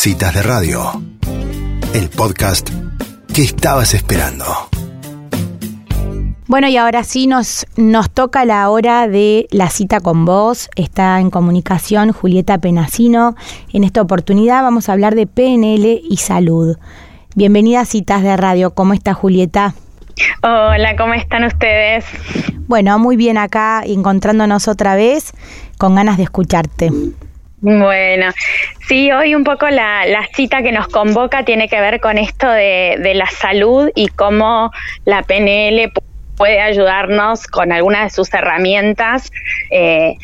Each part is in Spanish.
Citas de Radio, el podcast que estabas esperando. Bueno, y ahora sí nos, nos toca la hora de la cita con vos. Está en comunicación Julieta Penasino. En esta oportunidad vamos a hablar de PNL y salud. Bienvenida a Citas de Radio. ¿Cómo está Julieta? Hola, ¿cómo están ustedes? Bueno, muy bien acá, encontrándonos otra vez, con ganas de escucharte. Bueno, sí, hoy un poco la, cita que nos convoca tiene que ver con esto de, la salud y cómo la PNL puede ayudarnos con algunas de sus herramientas eh,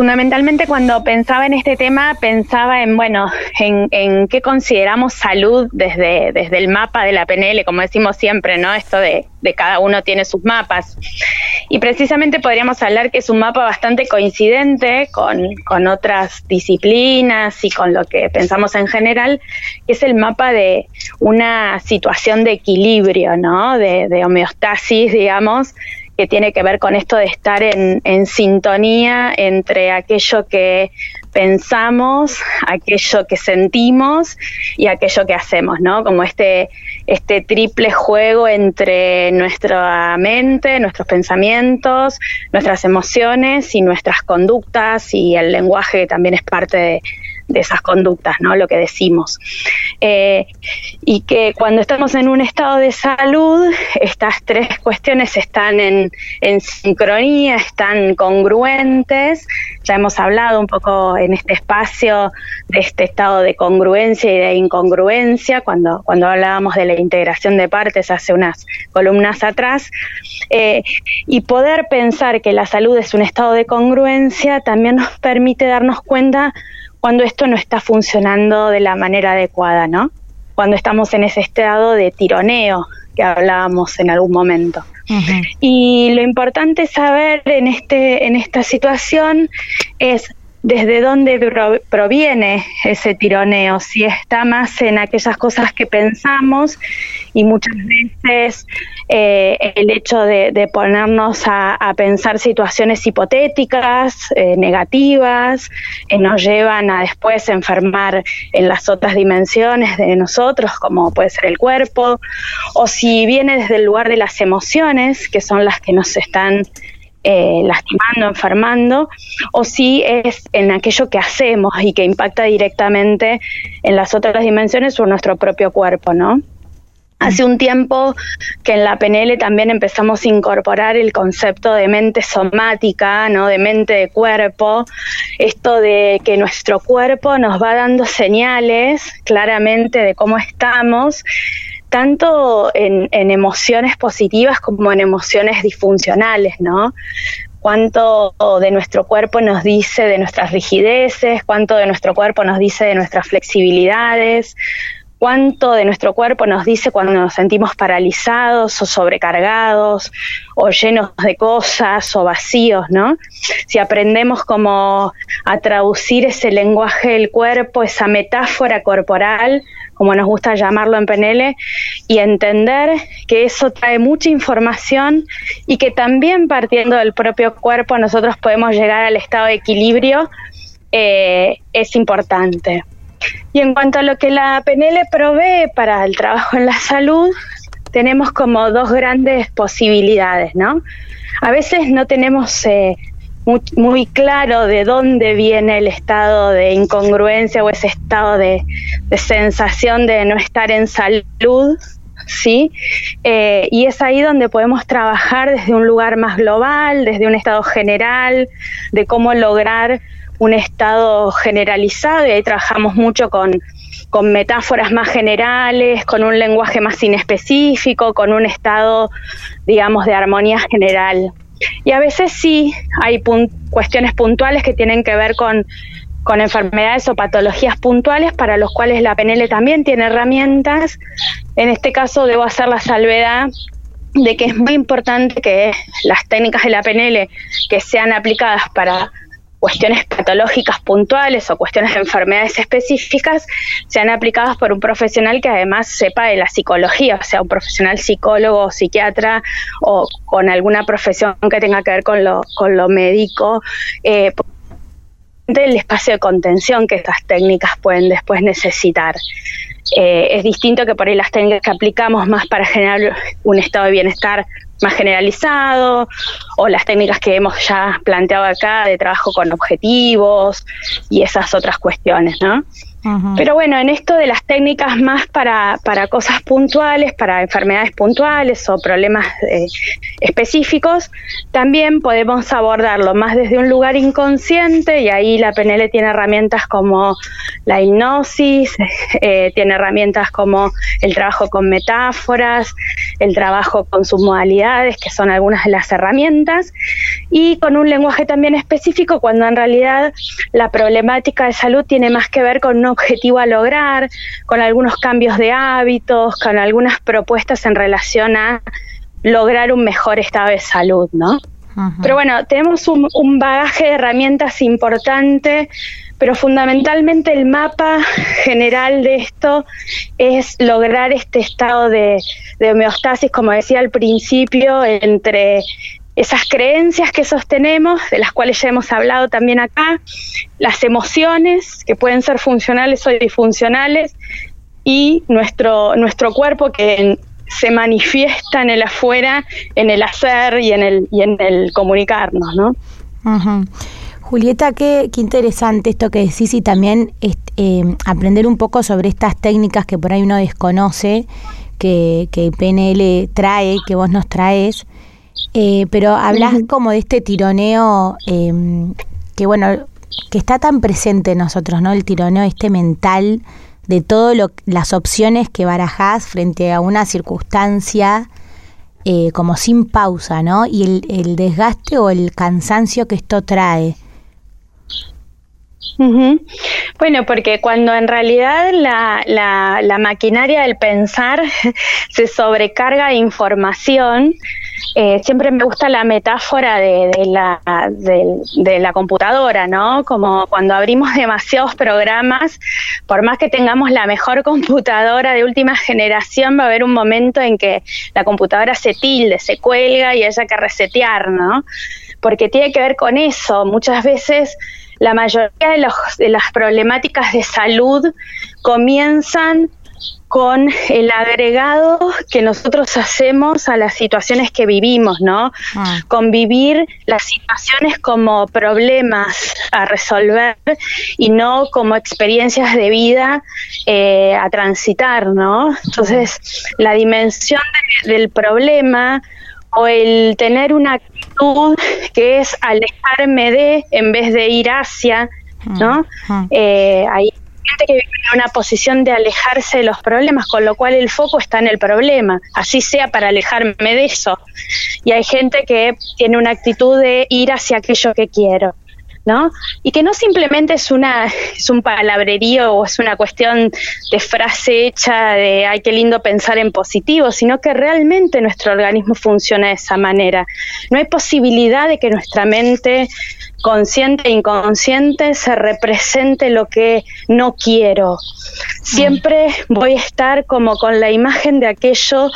Fundamentalmente cuando pensaba en este tema pensaba en, bueno, en, qué consideramos salud desde, desde el mapa de la PNL, como decimos siempre, ¿no? Esto de, de cada uno tiene sus mapas. Y precisamente podríamos hablar que es un mapa bastante coincidente con, con otras disciplinas y con lo que pensamos en general, que es el mapa de una situación de equilibrio, ¿no? De, de homeostasis, digamos, que tiene que ver con esto de estar en, sintonía entre aquello que pensamos, aquello que sentimos y aquello que hacemos, ¿no? Como este, este triple juego entre nuestra mente, nuestros pensamientos, nuestras emociones y nuestras conductas y el lenguaje que también es parte de, de esas conductas, ¿no? Lo que decimos. Eh, y que cuando estamos en un estado de salud, estas tres cuestiones están en, sincronía, están congruentes. Ya hemos hablado un poco en este espacio de este estado de congruencia y de incongruencia, cuando, cuando hablábamos de la integración de partes hace unas columnas atrás. Eh, y poder pensar que la salud es un estado de congruencia también nos permite darnos cuenta cuando esto no está funcionando de la manera adecuada, ¿no? Cuando estamos en ese estado de tironeo que hablábamos en algún momento. Y lo importante saber en este en esta situación es desde dónde proviene ese tironeo, si está más en aquellas cosas que pensamos y muchas veces eh, el hecho de, ponernos a, pensar situaciones hipotéticas, eh, negativas, nos llevan a después enfermar en las otras dimensiones de nosotros, como puede ser el cuerpo, o si viene desde el lugar de las emociones, que son las que nos están eh, lastimando, enfermando, o si es en aquello que hacemos y que impacta directamente en las otras dimensiones o nuestro propio cuerpo, ¿no? Hace un tiempo que en la PNL también empezamos a incorporar el concepto de mente somática, ¿no? de mente de cuerpo, esto de que nuestro cuerpo nos va dando señales claramente de cómo estamos tanto en, emociones positivas como en emociones disfuncionales, ¿no? cuánto de nuestro cuerpo nos dice de nuestras rigideces, cuánto de nuestro cuerpo nos dice de nuestras flexibilidades, cuánto de nuestro cuerpo nos dice cuando nos sentimos paralizados o sobrecargados o llenos de cosas o vacíos, ¿no? Si aprendemos como a traducir ese lenguaje del cuerpo, esa metáfora corporal, como nos gusta llamarlo en PNL, y entender que eso trae mucha información y que también partiendo del propio cuerpo nosotros podemos llegar al estado de equilibrio, eh, es importante. Y en cuanto a lo que la PNL provee para el trabajo en la salud, tenemos como dos grandes posibilidades, ¿no? A veces no tenemos eh, muy, claro de dónde viene el estado de incongruencia o ese estado de, sensación de no estar en salud, ¿sí? Eh, y es ahí donde podemos trabajar desde un lugar más global, desde un estado general, de cómo lograr un estado generalizado y ahí trabajamos mucho con, con metáforas más generales, con un lenguaje más inespecífico, con un estado, digamos, de armonía general. Y a veces sí hay cuestiones puntuales que tienen que ver con, con enfermedades o patologías puntuales para los cuales la PNL también tiene herramientas. En este caso debo hacer la salvedad de que es muy importante que las técnicas de la PNL que sean aplicadas para cuestiones patológicas puntuales o cuestiones de enfermedades específicas sean aplicadas por un profesional que además sepa de la psicología, o sea, un profesional psicólogo o psiquiatra o con alguna profesión que tenga que ver con lo, con lo médico. Eh, el espacio de contención que estas técnicas pueden después necesitar. Eh, es distinto que por ahí las técnicas que aplicamos más para generar un estado de bienestar más generalizado o las técnicas que hemos ya planteado acá de trabajo con objetivos y esas otras cuestiones, ¿no? Pero bueno, en esto de las técnicas más para, para cosas puntuales, para enfermedades puntuales o problemas eh, específicos, también podemos abordarlo más desde un lugar inconsciente y ahí la PNL tiene herramientas como la hipnosis, eh, tiene herramientas como el trabajo con metáforas, el trabajo con submodalidades, que son algunas de las herramientas, y con un lenguaje también específico cuando en realidad la problemática de salud tiene más que ver con objetivo a lograr, con algunos cambios de hábitos, con algunas propuestas en relación a lograr un mejor estado de salud, ¿no? Pero bueno, tenemos un, bagaje de herramientas importante, pero fundamentalmente el mapa general de esto es lograr este estado de, de homeostasis, como decía al principio, entre esas creencias que sostenemos, de las cuales ya hemos hablado también acá, las emociones que pueden ser funcionales o disfuncionales y nuestro, nuestro cuerpo que se manifiesta en el afuera, en el hacer y en el, y en el comunicarnos, ¿no? Julieta, qué, interesante esto que decís y también eh, aprender un poco sobre estas técnicas que por ahí uno desconoce, que, que PNL trae, que vos nos traes. Eh, pero hablas como de este tironeo em, que, bueno, que está tan presente en nosotros, ¿no? El tironeo este mental de todas las opciones que barajás frente a una circunstancia eh, como sin pausa, ¿no? Y el, el desgaste o el cansancio que esto trae. Bueno, porque cuando en realidad la, la, maquinaria del pensar se sobrecarga de información, eh, siempre me gusta la metáfora de, la, de, la computadora, ¿no? Como cuando abrimos demasiados programas, por más que tengamos la mejor computadora de última generación, va a haber un momento en que la computadora se tilde, se cuelga y haya que resetear, ¿no? Porque tiene que ver con eso. Muchas veces la mayoría de, los, de las problemáticas de salud comienzan con el agregado que nosotros hacemos a las situaciones que vivimos, ¿no? Ah. Con vivir las situaciones como problemas a resolver y no como experiencias de vida eh, a transitar, ¿no? Entonces, la dimensión del problema o el tener una actitud que es alejarme de en vez de ir hacia, ¿no? Eh, hay gente que vive en una posición de alejarse de los problemas, con lo cual el foco está en el problema, así sea para alejarme de eso. Y hay gente que tiene una actitud de ir hacia aquello que quiero. ¿No? Y que no simplemente es una es un palabrerío o es una cuestión de frase hecha de ay qué lindo pensar en positivo, sino que realmente nuestro organismo funciona de esa manera. No hay posibilidad de que nuestra mente consciente e inconsciente se represente lo que no quiero. Siempre voy a estar como con la imagen de aquello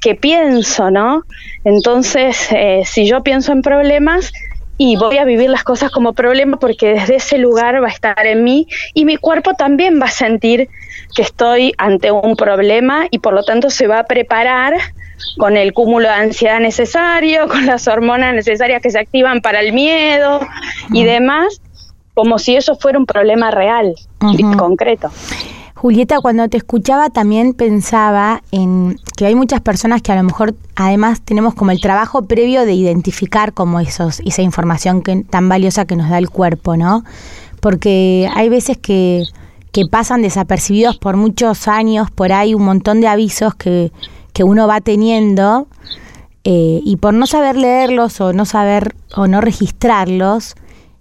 que pienso, ¿no? Entonces, eh, si yo pienso en problemas, y voy a vivir las cosas como problema porque desde ese lugar va a estar en mí y mi cuerpo también va a sentir que estoy ante un problema y por lo tanto se va a preparar con el cúmulo de ansiedad necesario, con las hormonas necesarias que se activan para el miedo y demás, como si eso fuera un problema real y concreto. Julieta, cuando te escuchaba también pensaba en que hay muchas personas que a lo mejor además tenemos como el trabajo previo de identificar como esos, esa información que, tan valiosa que nos da el cuerpo, ¿no? Porque hay veces que, que pasan desapercibidos por muchos años, por ahí un montón de avisos que, que uno va teniendo eh, y por no saber leerlos o no saber o no registrarlos,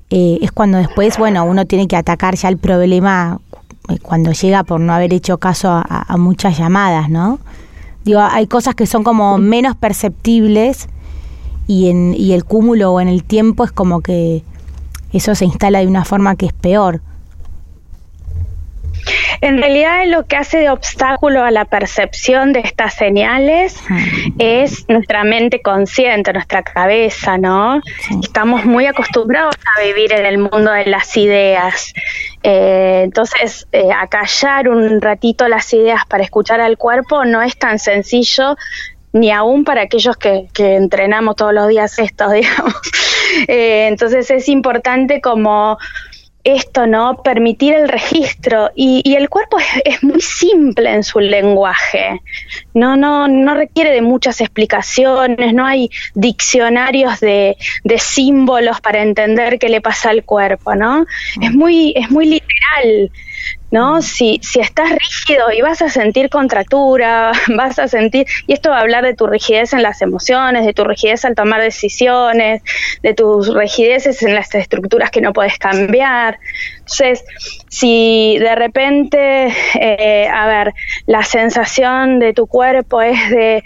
eh, es cuando después, bueno, uno tiene que atacar ya el problema cuando llega por no haber hecho caso a, muchas llamadas, ¿no? Digo, hay cosas que son como menos perceptibles y, en, y el cúmulo o en el tiempo es como que eso se instala de una forma que es peor. En realidad lo que hace de obstáculo a la percepción de estas señales es nuestra mente consciente, nuestra cabeza, ¿no? Estamos muy acostumbrados a vivir en el mundo de las ideas. Eh, entonces, eh, acallar un ratito las ideas para escuchar al cuerpo no es tan sencillo ni aún para aquellos que, que entrenamos todos los días esto, digamos. Eh, entonces es importante como esto, ¿no? Permitir el registro. Y, el cuerpo es, muy simple en su lenguaje. No, no, no requiere de muchas explicaciones, no hay diccionarios de, de símbolos para entender qué le pasa al cuerpo, ¿no? Es muy, es muy literal. ¿No? Si, si estás rígido y vas a sentir contractura, vas a sentir, y esto va a hablar de tu rigidez en las emociones, de tu rigidez al tomar decisiones, de tus rigideces en las estructuras que no puedes cambiar. Entonces, si de repente, eh, a ver, la sensación de tu cuerpo es de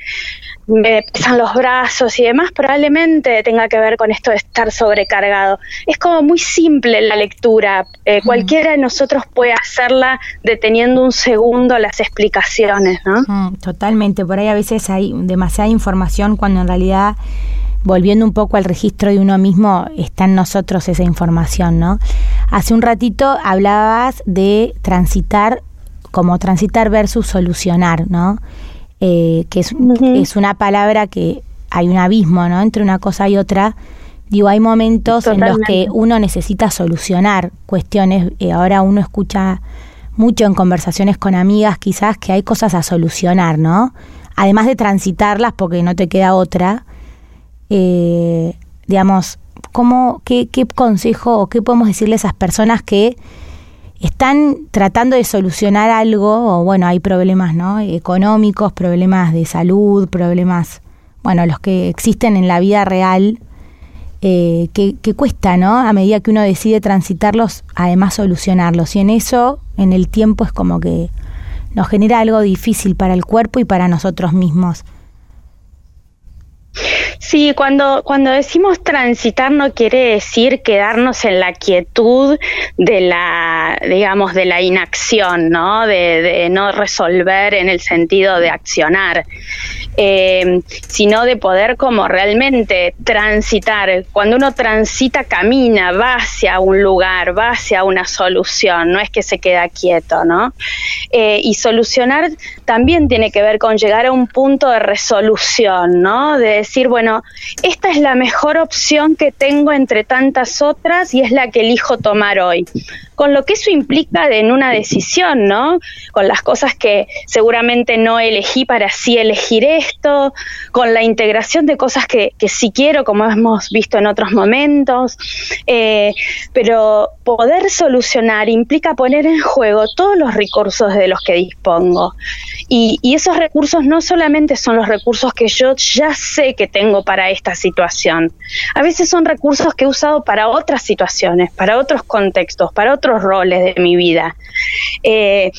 me pesan los brazos y demás, probablemente tenga que ver con esto de estar sobrecargado. Es como muy simple la lectura. Eh, cualquiera de nosotros puede hacerla deteniendo un segundo las explicaciones, ¿no? totalmente. Por ahí a veces hay demasiada información cuando en realidad volviendo un poco al registro de uno mismo, está en nosotros esa información, ¿no? Hace un ratito hablabas de transitar, como transitar versus solucionar, ¿no? Eh, que es, es, una palabra que hay un abismo ¿no? entre una cosa y otra. Digo, hay momentos en los que uno necesita solucionar cuestiones. Eh, ahora uno escucha mucho en conversaciones con amigas quizás que hay cosas a solucionar, ¿no? Además de transitarlas porque no te queda otra. Eh, digamos, ¿cómo, qué, ¿qué consejo o qué podemos decirle a esas personas que están tratando de solucionar algo, o bueno, hay problemas ¿no? económicos, problemas de salud, problemas, bueno, los que existen en la vida real, eh, que, cuesta, ¿no? A medida que uno decide transitarlos, además solucionarlos. Y en eso, en el tiempo, es como que nos genera algo difícil para el cuerpo y para nosotros mismos. Sí, cuando, cuando decimos transitar no quiere decir quedarnos en la quietud de la, digamos, de la inacción, ¿no? De, no resolver en el sentido de accionar, eh, sino de poder como realmente transitar. Cuando uno transita, camina, va hacia un lugar, va hacia una solución, no es que se queda quieto, ¿no? Eh, y solucionar también tiene que ver con llegar a un punto de resolución, ¿no? Decir, bueno, esta es la mejor opción que tengo entre tantas otras y es la que elijo tomar hoy con lo que eso implica en una decisión, ¿no? Con las cosas que seguramente no elegí para sí elegir esto, con la integración de cosas que, que sí quiero, como hemos visto en otros momentos, eh, pero poder solucionar implica poner en juego todos los recursos de los que dispongo. Y, y esos recursos no solamente son los recursos que yo ya sé que tengo para esta situación, a veces son recursos que he usado para otras situaciones, para otros contextos, para otros roles de mi vida. Eh,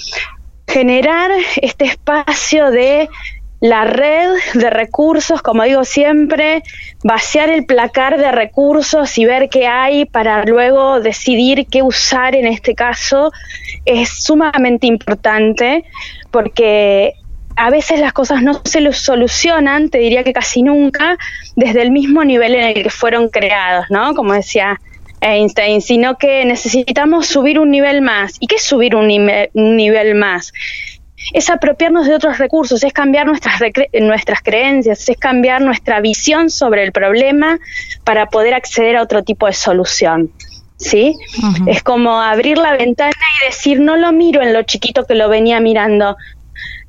generar este espacio de la red de recursos, como digo siempre, vaciar el placar de recursos y ver qué hay para luego decidir qué usar en este caso es sumamente importante porque a veces las cosas no se solucionan, te diría que casi nunca, desde el mismo nivel en el que fueron creados, ¿no? Como decía Einstein, sino que necesitamos subir un nivel más. ¿Y qué es subir un, nivel más? Es apropiarnos de otros recursos, es cambiar nuestras, nuestras creencias, es cambiar nuestra visión sobre el problema para poder acceder a otro tipo de solución. ¿Sí? Es como abrir la ventana y decir, no lo miro en lo chiquito que lo venía mirando,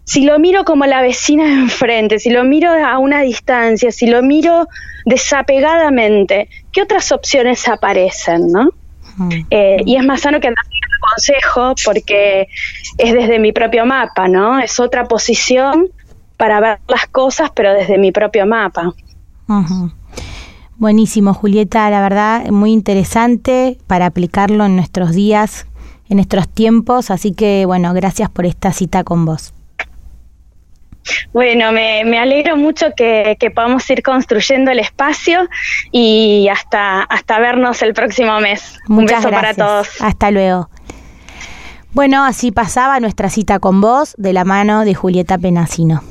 si lo miro como la vecina de enfrente, si lo miro a una distancia, si lo miro desapegadamente, ¿qué otras opciones aparecen, no? Eh, y es más sano que andar el consejo porque es desde mi propio mapa, ¿no? Es otra posición para ver las cosas, pero desde mi propio mapa. Buenísimo, Julieta, la verdad, muy interesante para aplicarlo en nuestros días, en nuestros tiempos, así que bueno, gracias por esta cita con vos. Bueno, me, me alegro mucho que, que, podamos ir construyendo el espacio y hasta, hasta vernos el próximo mes. Un beso para todos. Hasta luego. Bueno, así pasaba nuestra cita con vos de la mano de Julieta Penasino.